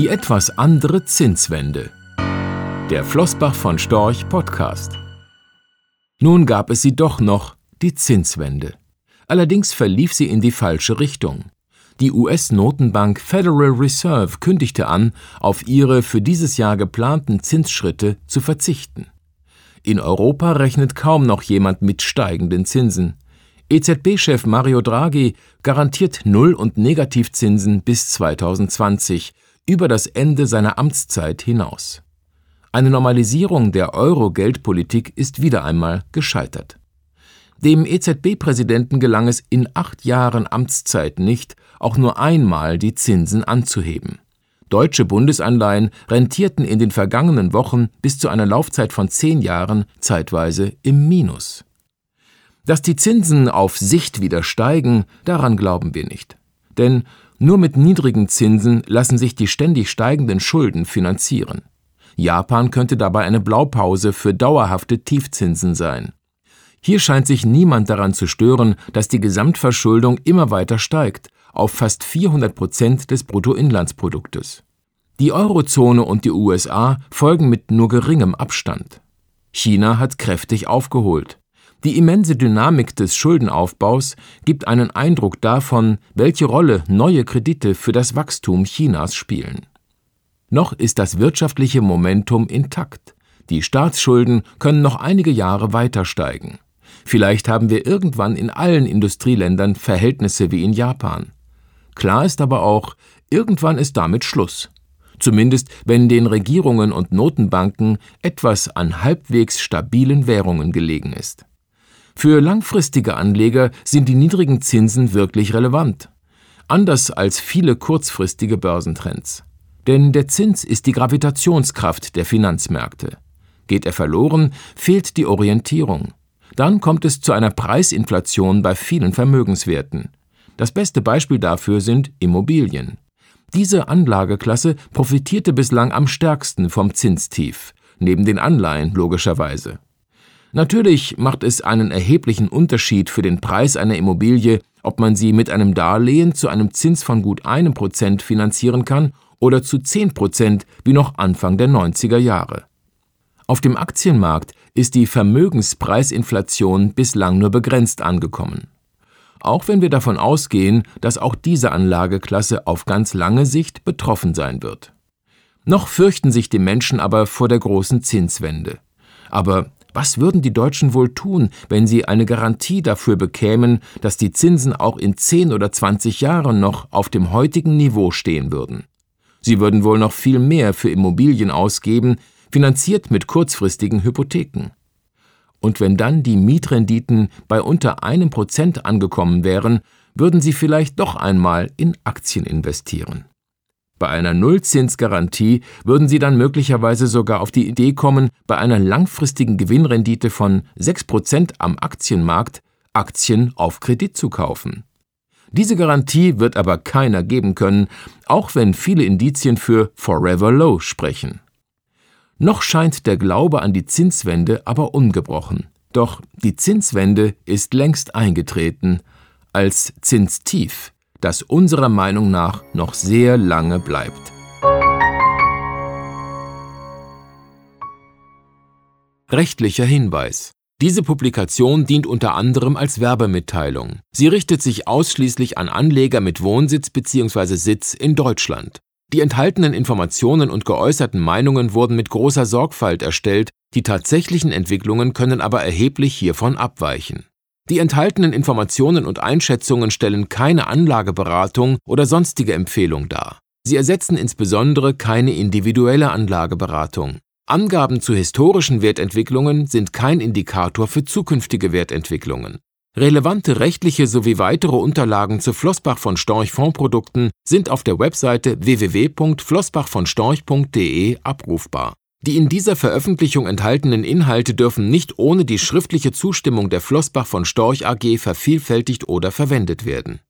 Die etwas andere Zinswende. Der Flossbach von Storch Podcast. Nun gab es sie doch noch, die Zinswende. Allerdings verlief sie in die falsche Richtung. Die US-Notenbank Federal Reserve kündigte an, auf ihre für dieses Jahr geplanten Zinsschritte zu verzichten. In Europa rechnet kaum noch jemand mit steigenden Zinsen. EZB-Chef Mario Draghi garantiert Null- und Negativzinsen bis 2020, über das Ende seiner Amtszeit hinaus. Eine Normalisierung der Euro-Geldpolitik ist wieder einmal gescheitert. Dem EZB-Präsidenten gelang es in acht Jahren Amtszeit nicht, auch nur einmal die Zinsen anzuheben. Deutsche Bundesanleihen rentierten in den vergangenen Wochen bis zu einer Laufzeit von zehn Jahren zeitweise im Minus. Dass die Zinsen auf Sicht wieder steigen, daran glauben wir nicht. Denn nur mit niedrigen Zinsen lassen sich die ständig steigenden Schulden finanzieren. Japan könnte dabei eine Blaupause für dauerhafte Tiefzinsen sein. Hier scheint sich niemand daran zu stören, dass die Gesamtverschuldung immer weiter steigt, auf fast 400 Prozent des Bruttoinlandsproduktes. Die Eurozone und die USA folgen mit nur geringem Abstand. China hat kräftig aufgeholt. Die immense Dynamik des Schuldenaufbaus gibt einen Eindruck davon, welche Rolle neue Kredite für das Wachstum Chinas spielen. Noch ist das wirtschaftliche Momentum intakt. Die Staatsschulden können noch einige Jahre weiter steigen. Vielleicht haben wir irgendwann in allen Industrieländern Verhältnisse wie in Japan. Klar ist aber auch, irgendwann ist damit Schluss. Zumindest wenn den Regierungen und Notenbanken etwas an halbwegs stabilen Währungen gelegen ist. Für langfristige Anleger sind die niedrigen Zinsen wirklich relevant. Anders als viele kurzfristige Börsentrends. Denn der Zins ist die Gravitationskraft der Finanzmärkte. Geht er verloren, fehlt die Orientierung. Dann kommt es zu einer Preisinflation bei vielen Vermögenswerten. Das beste Beispiel dafür sind Immobilien. Diese Anlageklasse profitierte bislang am stärksten vom Zinstief, neben den Anleihen logischerweise. Natürlich macht es einen erheblichen Unterschied für den Preis einer Immobilie, ob man sie mit einem Darlehen zu einem Zins von gut einem Prozent finanzieren kann oder zu zehn Prozent wie noch Anfang der 90er Jahre. Auf dem Aktienmarkt ist die Vermögenspreisinflation bislang nur begrenzt angekommen. Auch wenn wir davon ausgehen, dass auch diese Anlageklasse auf ganz lange Sicht betroffen sein wird. Noch fürchten sich die Menschen aber vor der großen Zinswende. Aber was würden die Deutschen wohl tun, wenn sie eine Garantie dafür bekämen, dass die Zinsen auch in 10 oder 20 Jahren noch auf dem heutigen Niveau stehen würden? Sie würden wohl noch viel mehr für Immobilien ausgeben, finanziert mit kurzfristigen Hypotheken. Und wenn dann die Mietrenditen bei unter einem Prozent angekommen wären, würden sie vielleicht doch einmal in Aktien investieren. Bei einer Nullzinsgarantie würden Sie dann möglicherweise sogar auf die Idee kommen, bei einer langfristigen Gewinnrendite von 6% am Aktienmarkt Aktien auf Kredit zu kaufen. Diese Garantie wird aber keiner geben können, auch wenn viele Indizien für Forever Low sprechen. Noch scheint der Glaube an die Zinswende aber ungebrochen. Doch die Zinswende ist längst eingetreten als Zinstief das unserer Meinung nach noch sehr lange bleibt. Rechtlicher Hinweis diese Publikation dient unter anderem als Werbemitteilung. Sie richtet sich ausschließlich an Anleger mit Wohnsitz bzw. Sitz in Deutschland. Die enthaltenen Informationen und geäußerten Meinungen wurden mit großer Sorgfalt erstellt, die tatsächlichen Entwicklungen können aber erheblich hiervon abweichen. Die enthaltenen Informationen und Einschätzungen stellen keine Anlageberatung oder sonstige Empfehlung dar. Sie ersetzen insbesondere keine individuelle Anlageberatung. Angaben zu historischen Wertentwicklungen sind kein Indikator für zukünftige Wertentwicklungen. Relevante rechtliche sowie weitere Unterlagen zu Flossbach von Storch Fondprodukten sind auf der Webseite www.flossbachvonstorch.de abrufbar. Die in dieser Veröffentlichung enthaltenen Inhalte dürfen nicht ohne die schriftliche Zustimmung der Flossbach von Storch AG vervielfältigt oder verwendet werden